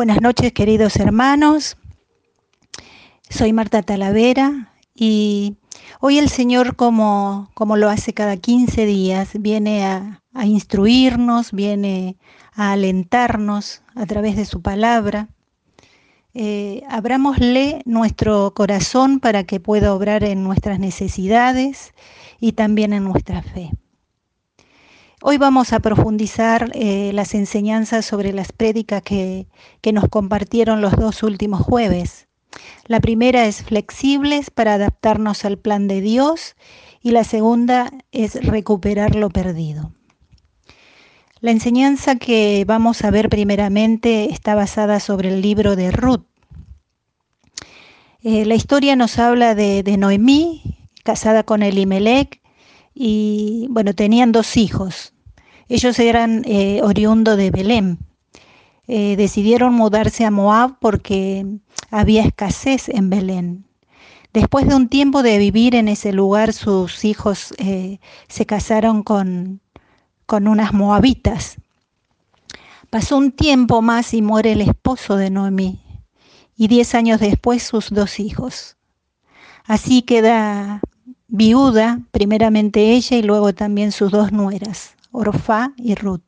Buenas noches, queridos hermanos. Soy Marta Talavera y hoy el Señor, como, como lo hace cada 15 días, viene a, instruirnos, viene a alentarnos a través de su palabra. Eh, abrámosle nuestro corazón para que pueda obrar en nuestras necesidades y también en nuestra fe. Hoy vamos a profundizar eh, las enseñanzas sobre las prédicas que, que nos compartieron los dos últimos jueves. La primera es flexibles para adaptarnos al plan de Dios y la segunda es recuperar lo perdido. La enseñanza que vamos a ver primeramente está basada sobre el libro de Ruth. Eh, la historia nos habla de, de Noemí, casada con Elimelech, y bueno, tenían dos hijos. Ellos eran eh, oriundo de Belén. Eh, decidieron mudarse a Moab porque había escasez en Belén. Después de un tiempo de vivir en ese lugar, sus hijos eh, se casaron con, con unas moabitas. Pasó un tiempo más y muere el esposo de Noemí, y diez años después sus dos hijos. Así queda viuda, primeramente ella y luego también sus dos nueras, Orfá y Ruth.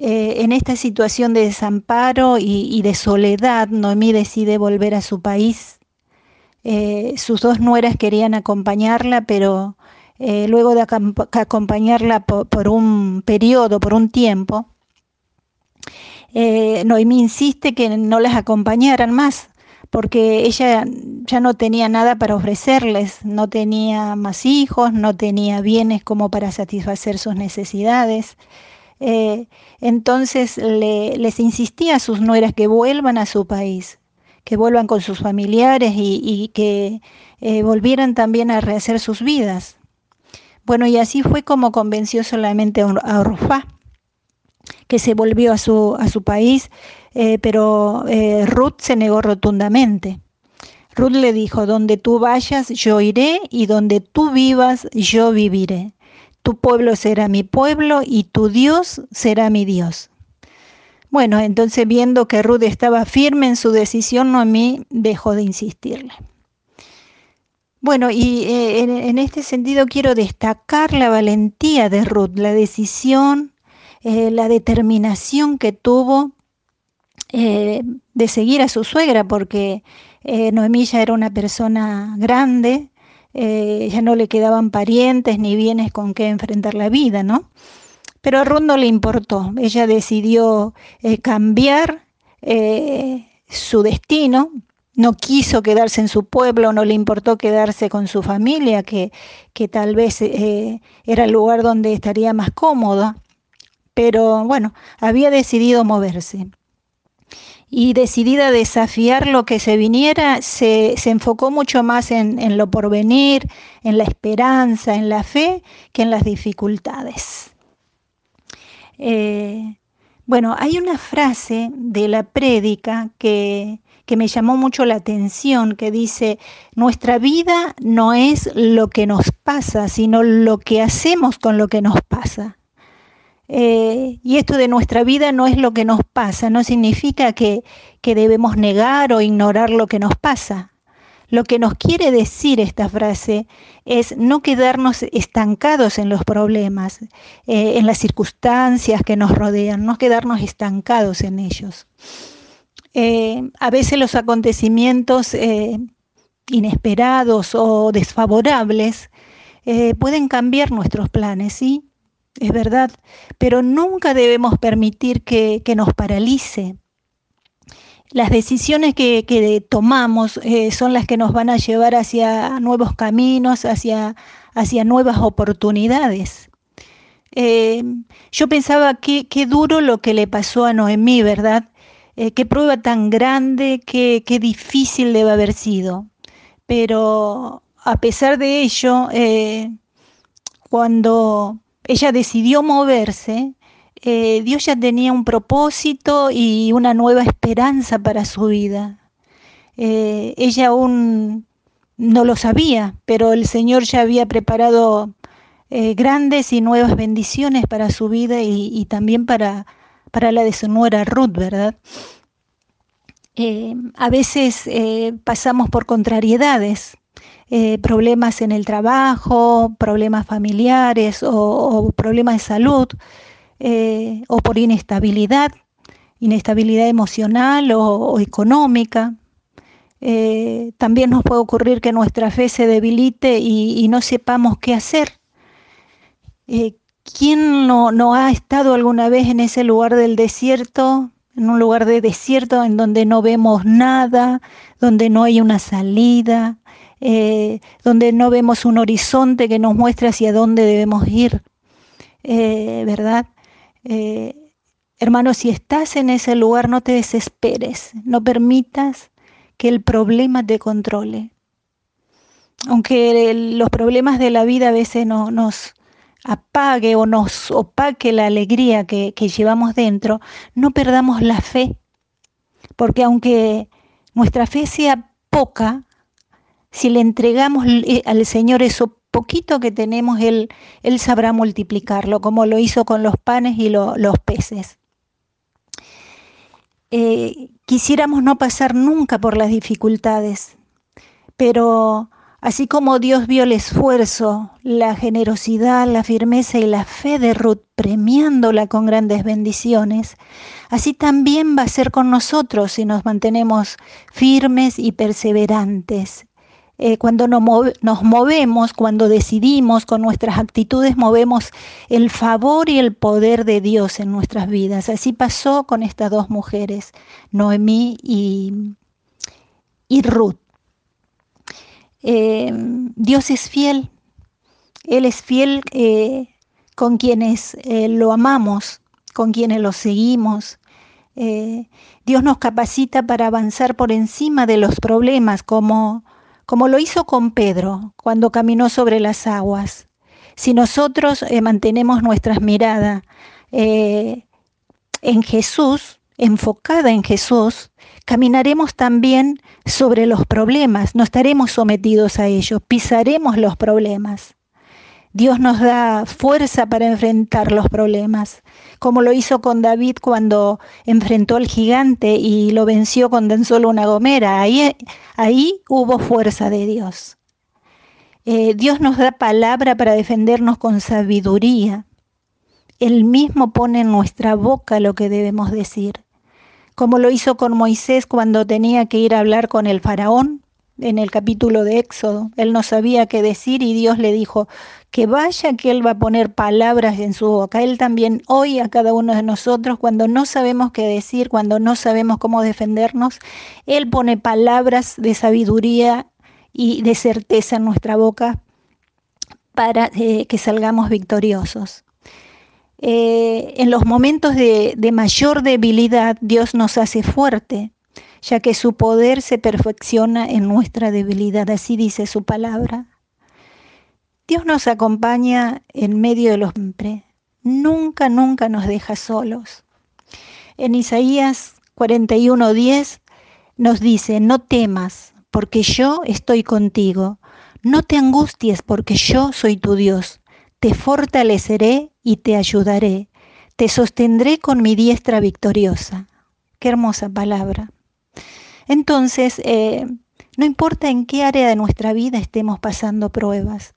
Eh, en esta situación de desamparo y, de soledad, Noemí decide volver a su país. Eh, sus dos nueras querían acompañarla, pero eh, luego de acompañarla por, por, un periodo, por un tiempo, Noemí insiste que no las acompañaran más, porque ella ya no tenía nada para ofrecerles, no tenía más hijos, no tenía bienes como para satisfacer sus necesidades. Eh, entonces le, les insistía a sus nueras que vuelvan a su país, que vuelvan con sus familiares y, que eh, volvieran también a rehacer sus vidas. Bueno, y así fue como convenció solamente a Orfá, que se volvió a su, a su país, eh, pero eh, Ruth se negó rotundamente. Ruth le dijo, donde tú vayas, yo iré, y donde tú vivas, yo viviré. Tu pueblo será mi pueblo y tu Dios será mi Dios. Bueno, entonces viendo que Ruth estaba firme en su decisión, Noemí dejó de insistirle. Bueno, y eh, en, este sentido quiero destacar la valentía de Ruth, la decisión, la determinación que tuvo eh, de seguir a su suegra, porque eh, Noemí ya era una persona grande, eh, ya no le quedaban parientes ni bienes con qué enfrentar la vida, ¿no? Pero a Ruth no le importó, ella decidió eh, cambiar su destino, no quiso quedarse en su pueblo, no le importó quedarse con su familia, que, que tal vez era el lugar donde estaría más cómoda, pero bueno, había decidido moverse y decidida a desafiar lo que se viniera, se, se enfocó mucho más en, en, lo porvenir, en la esperanza, en la fe, que en las dificultades. Eh, bueno, hay una frase de la prédica que, que me llamó mucho la atención, que dice, nuestra vida no es lo que nos pasa, sino lo que hacemos con lo que nos pasa. Eh, y esto de nuestra vida no es lo que nos pasa, no significa que, que, debemos negar o ignorar lo que nos pasa. Lo que nos quiere decir esta frase es no quedarnos estancados en los problemas, eh, en las circunstancias que nos rodean, no quedarnos estancados en ellos. Eh, a veces los acontecimientos inesperados o desfavorables pueden cambiar nuestros planes, ¿sí? Es verdad, pero nunca debemos permitir que, que nos paralice. Las decisiones que, que tomamos eh, son las que nos van a llevar hacia nuevos caminos, hacia, hacia nuevas oportunidades. Eh, yo pensaba que qué duro lo que le pasó a Noemí, ¿verdad? Eh, qué prueba tan grande, qué, qué, difícil debe haber sido. Pero a pesar de ello, cuando ella decidió moverse, eh, Dios ya tenía un propósito y una nueva esperanza para su vida. Eh, ella aún no lo sabía, pero el Señor ya había preparado eh, grandes y nuevas bendiciones para su vida y, también para, para, la de su nuera Ruth, ¿verdad? A veces pasamos por contrariedades, eh, problemas en el trabajo, problemas familiares o, problemas de salud, o por inestabilidad, inestabilidad emocional o, económica. también nos puede ocurrir que nuestra fe se debilite y, no sepamos qué hacer. ¿Quién no, ha estado alguna vez en ese lugar del desierto en un lugar de desierto en donde no vemos nada, donde no hay una salida, eh, donde no vemos un horizonte que nos muestre hacia dónde debemos ir, eh, ¿verdad? Eh, hermano, si estás en ese lugar, no te desesperes, no permitas que el problema te controle. Aunque los problemas de la vida a veces no, nos, apague o nos opaque la alegría que, llevamos dentro, no perdamos la fe, porque aunque nuestra fe sea poca, si le entregamos al Señor eso poquito que tenemos, Él, Él sabrá multiplicarlo, como lo hizo con los panes y los peces. Eh, quisiéramos no pasar nunca por las dificultades, pero Así como Dios vio el esfuerzo, la generosidad, la firmeza y la fe de Ruth premiándola con grandes bendiciones, así también va a ser con nosotros si nos mantenemos firmes y perseverantes. Eh, cuando nos, movemos, cuando decidimos, con nuestras actitudes movemos el favor y el poder de Dios en nuestras vidas. Así pasó con estas dos mujeres, Noemí y, y Ruth. Eh, Dios es fiel, Él es fiel eh, con quienes lo amamos, con quienes lo seguimos. Dios nos capacita para avanzar por encima de los problemas, como, como lo hizo con Pedro cuando caminó sobre las aguas. Si nosotros mantenemos nuestras miradas en Jesús, enfocada en Jesús, caminaremos también sobre los problemas, no estaremos sometidos a ellos, pisaremos los problemas. Dios nos da fuerza para enfrentar los problemas, como lo hizo con David cuando enfrentó al gigante y lo venció con tan solo una gomera. Ahí, ahí hubo fuerza de Dios. Eh, Dios nos da palabra para defendernos con sabiduría. Él mismo pone en nuestra boca lo que debemos decir como lo hizo con Moisés cuando tenía que ir a hablar con el faraón en el capítulo de Éxodo. Él no sabía qué decir y Dios le dijo que vaya, que Él va a poner palabras en su boca. Él también hoy a cada uno de nosotros, cuando no sabemos qué decir, cuando no sabemos cómo defendernos, Él pone palabras de sabiduría y de certeza en nuestra boca para eh, que salgamos victoriosos. Eh, en los momentos de, mayor debilidad Dios nos hace fuerte, ya que su poder se perfecciona en nuestra debilidad, así dice su palabra. Dios nos acompaña en medio de los nunca, nunca nos deja solos. En Isaías 41:10 nos dice, no temas, porque yo estoy contigo, no te angusties, porque yo soy tu Dios, te fortaleceré y te ayudaré, te sostendré con mi diestra victoriosa. Qué hermosa palabra. Entonces, eh, no importa en qué área de nuestra vida estemos pasando pruebas,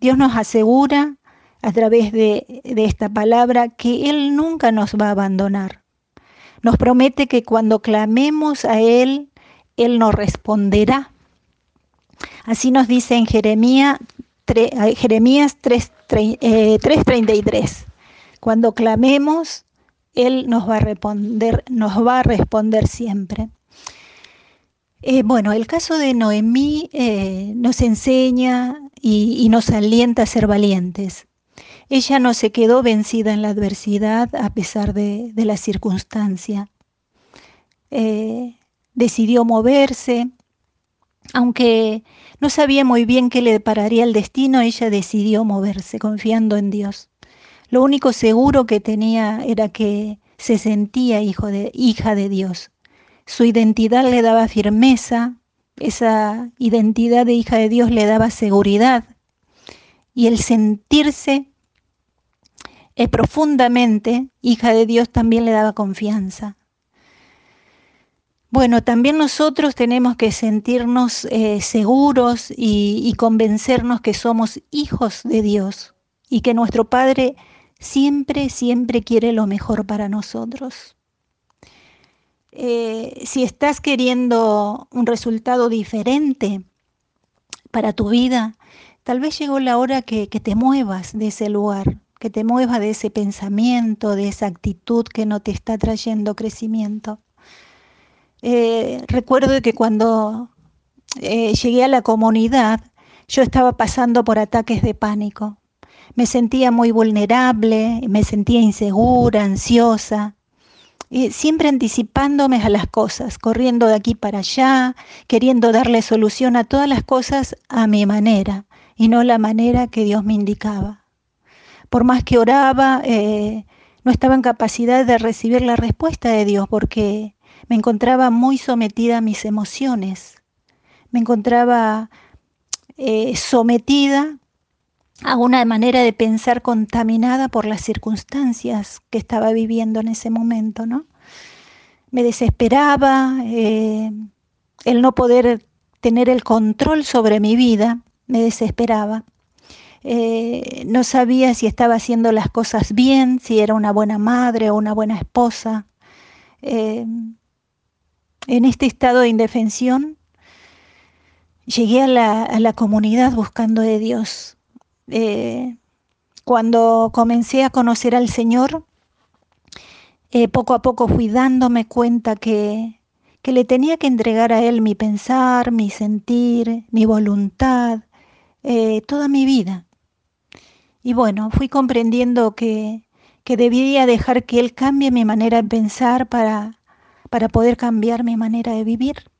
Dios nos asegura a través de, esta palabra que Él nunca nos va a abandonar. Nos promete que cuando clamemos a Él, Él nos responderá. Así nos dice en Jeremías Jeremías 3:33. Eh, Cuando clamemos, Él nos va a responder, nos va a responder siempre. Eh, bueno, el caso de Noemí eh, nos enseña y, nos alienta a ser valientes. Ella no se quedó vencida en la adversidad a pesar de, la circunstancia. decidió moverse, aunque no sabía muy bien qué le depararía el destino, ella decidió moverse, confiando en Dios. Lo único seguro que tenía era que se sentía hijo de, hija de Dios. Su identidad le daba firmeza, esa identidad de hija de Dios le daba seguridad y el sentirse eh, profundamente hija de Dios también le daba confianza. Bueno, también nosotros tenemos que sentirnos eh, seguros y, y convencernos que somos hijos de Dios y que nuestro Padre siempre, siempre quiere lo mejor para nosotros. Eh, si estás queriendo un resultado diferente para tu vida, tal vez llegó la hora que, te muevas de ese lugar, que te muevas de ese pensamiento, de esa actitud que no te está trayendo crecimiento. Eh, recuerdo que cuando eh, llegué a la comunidad, yo estaba pasando por ataques de pánico. Me sentía muy vulnerable, me sentía insegura, ansiosa, siempre anticipándome a las cosas, corriendo de aquí para allá, queriendo darle solución a todas las cosas a mi manera y no la manera que Dios me indicaba. Por más que oraba, eh, no estaba en capacidad de recibir la respuesta de Dios porque me encontraba muy sometida a mis emociones, me encontraba eh, sometida a una manera de pensar contaminada por las circunstancias que estaba viviendo en ese momento, ¿no? Me desesperaba, eh, el no poder tener el control sobre mi vida, me desesperaba. Eh, no sabía si estaba haciendo las cosas bien, si era una buena madre o una buena esposa. Eh, en este estado de indefensión, llegué a la, a la comunidad buscando de Dios. Eh, cuando comencé a conocer al Señor, eh, poco a poco fui dándome cuenta que, que le tenía que entregar a Él mi pensar, mi sentir, mi voluntad, eh, toda mi vida. Y bueno, fui comprendiendo que, que debía dejar que Él cambie mi manera de pensar para, para poder cambiar mi manera de vivir.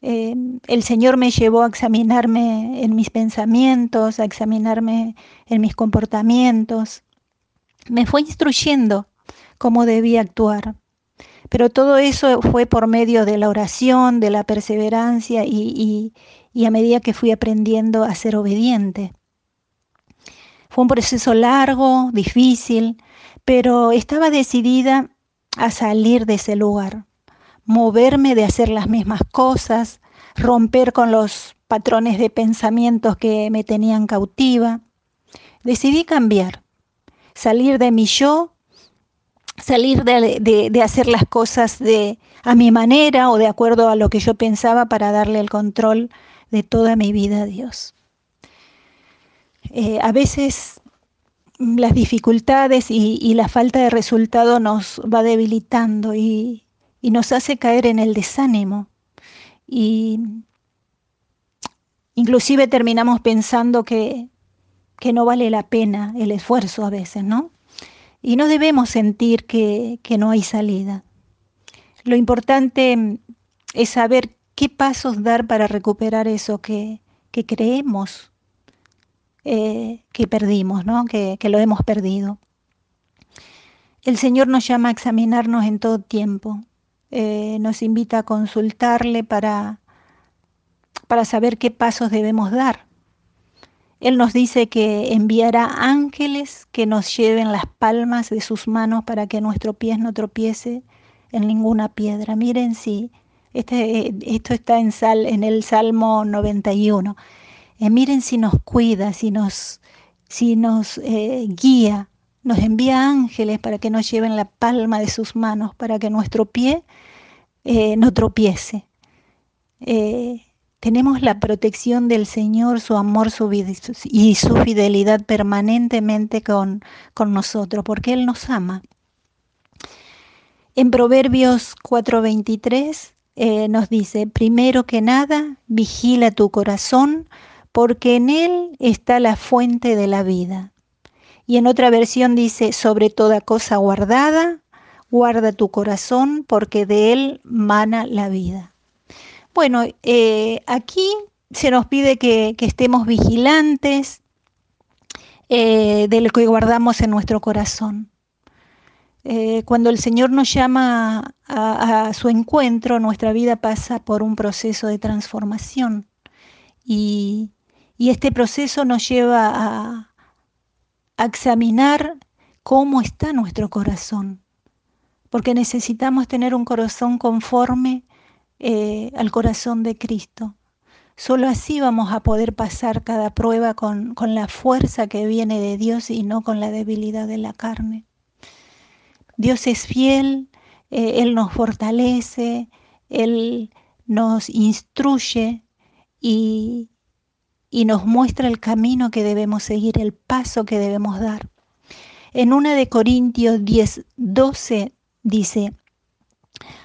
Eh, el Señor me llevó a examinarme en mis pensamientos, a examinarme en mis comportamientos. Me fue instruyendo cómo debía actuar. Pero todo eso fue por medio de la oración, de la perseverancia y, y a medida que fui aprendiendo a ser obediente. Fue un proceso largo, difícil, pero estaba decidida a salir de ese lugar moverme de hacer las mismas cosas, romper con los patrones de pensamientos que me tenían cautiva. Decidí cambiar, salir de mi yo, salir de, hacer las cosas de, a mi manera o de acuerdo a lo que yo pensaba para darle el control de toda mi vida a Dios. Eh, a veces las dificultades y, y, la falta de resultado nos va debilitando y, y nos hace caer en el desánimo. Y inclusive terminamos pensando que, que no vale la pena el esfuerzo a veces, ¿no? Y no debemos sentir que, que no hay salida. Lo importante es saber qué pasos dar para recuperar eso que, que creemos eh, que perdimos, ¿no? que, que lo hemos perdido. El Señor nos llama a examinarnos en todo tiempo, eh, nos invita a consultarle para, para saber qué pasos debemos dar. Él nos dice que enviará ángeles que nos lleven las palmas de sus manos para que nuestro pie no tropiece en ninguna piedra. Miren si este, esto está en, sal, en el Salmo 91. Eh, miren si nos cuida, si nos, si nos eh, guía nos envía ángeles para que nos lleven la palma de sus manos, para que nuestro pie eh, no tropiece. Eh, tenemos la protección del Señor, su amor su y su fidelidad permanentemente con, con nosotros, porque Él nos ama. En Proverbios 4:23 eh, nos dice, primero que nada, vigila tu corazón, porque en él está la fuente de la vida. Y en otra versión dice, sobre toda cosa guardada, guarda tu corazón, porque de él mana la vida. Bueno, eh, aquí se nos pide que, estemos vigilantes eh, de lo que guardamos en nuestro corazón. Eh, cuando el Señor nos llama a, su encuentro, nuestra vida pasa por un proceso de transformación y este proceso nos lleva a, a examinar cómo está nuestro corazón porque necesitamos tener un corazón conforme eh, al corazón de Cristo. Solo así vamos a poder pasar cada prueba con, la fuerza que viene de Dios y no con la debilidad de la carne. Dios es fiel, eh, Él nos fortalece, Él nos instruye y, y nos muestra el camino que debemos seguir, el paso que debemos dar. En una de Corintios 10, 12 dice,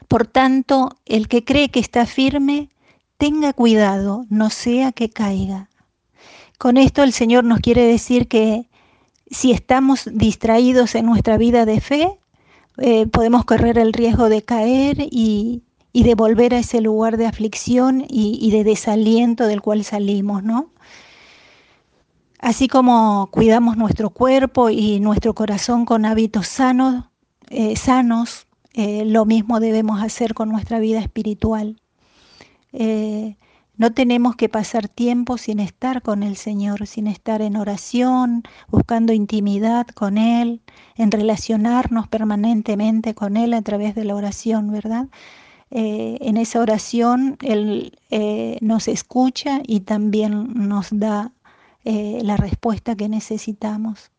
por tanto, el que cree que está firme, tenga cuidado, no sea que caiga. Con esto el Señor nos quiere decir que si estamos distraídos en nuestra vida de fe, eh, podemos correr el riesgo de caer y, de volver a ese lugar de aflicción y, de desaliento del cual salimos, ¿no? Así como cuidamos nuestro cuerpo y nuestro corazón con hábitos sanos, eh, sanos, eh, lo mismo debemos hacer con nuestra vida espiritual. no tenemos que pasar tiempo sin estar con el Señor, sin estar en oración, buscando intimidad con Él, en relacionarnos permanentemente con Él a través de la oración, ¿verdad? Eh, en esa oración Él eh, nos escucha y también nos da eh, la respuesta que necesitamos.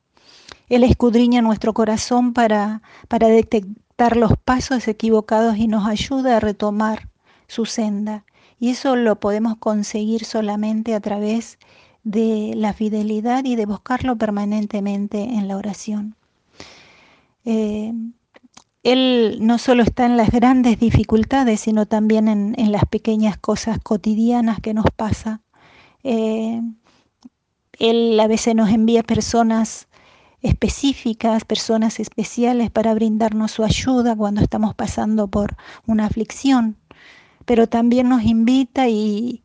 Él escudriña nuestro corazón para, para detectar los pasos equivocados y nos ayuda a retomar su senda. Y eso lo podemos conseguir solamente a través de la fidelidad y de buscarlo permanentemente en la oración. Él no solo está en las grandes dificultades, sino también en, las pequeñas cosas cotidianas que nos pasa. Eh, él a veces nos envía personas específicas, personas especiales para brindarnos su ayuda cuando estamos pasando por una aflicción, pero también nos invita y,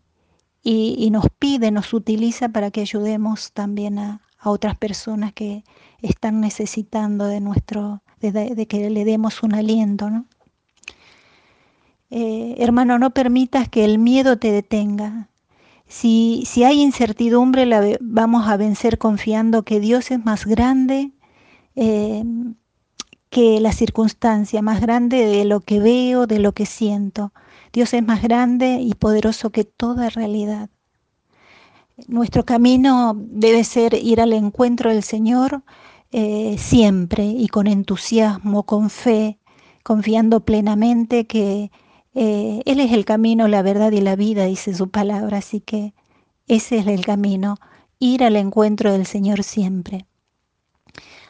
nos pide, nos utiliza para que ayudemos también a, a otras personas que están necesitando de nuestro, de, que le demos un aliento, ¿no? Eh, hermano, no permitas que el miedo te detenga. Si, si hay incertidumbre, la vamos a vencer confiando que Dios es más grande eh, que la circunstancia, más grande de lo que veo, de lo que siento. Dios es más grande y poderoso que toda realidad. Nuestro camino debe ser ir al encuentro del Señor eh, siempre y con entusiasmo, con fe, confiando plenamente que eh, Él es el camino, la verdad y la vida, dice su palabra, así que ese es el camino, ir al encuentro del Señor siempre.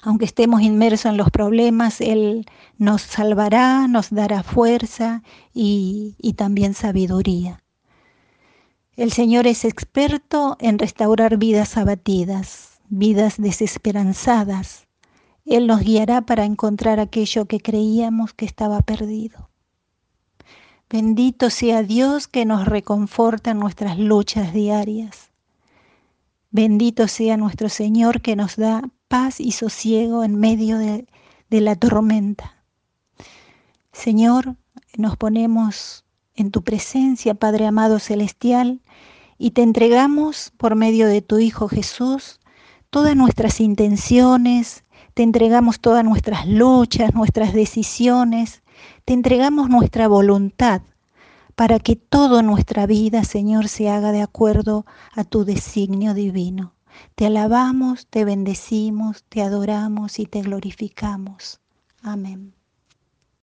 Aunque estemos inmersos en los problemas, Él nos salvará, nos dará fuerza y también sabiduría. El Señor es experto en restaurar vidas abatidas vidas desesperanzadas. Él nos guiará para encontrar aquello que creíamos que estaba perdido. Bendito sea Dios que nos reconforta en nuestras luchas diarias. Bendito sea nuestro Señor que nos da paz y sosiego en medio de, de la tormenta. Señor, nos ponemos en tu presencia, Padre amado celestial, y te entregamos por medio de tu Hijo Jesús todas nuestras intenciones, te entregamos todas nuestras luchas, nuestras decisiones, te entregamos nuestra voluntad para que toda nuestra vida, Señor, se haga de acuerdo a tu designio divino. Te alabamos, te bendecimos, te adoramos y te glorificamos. Amén.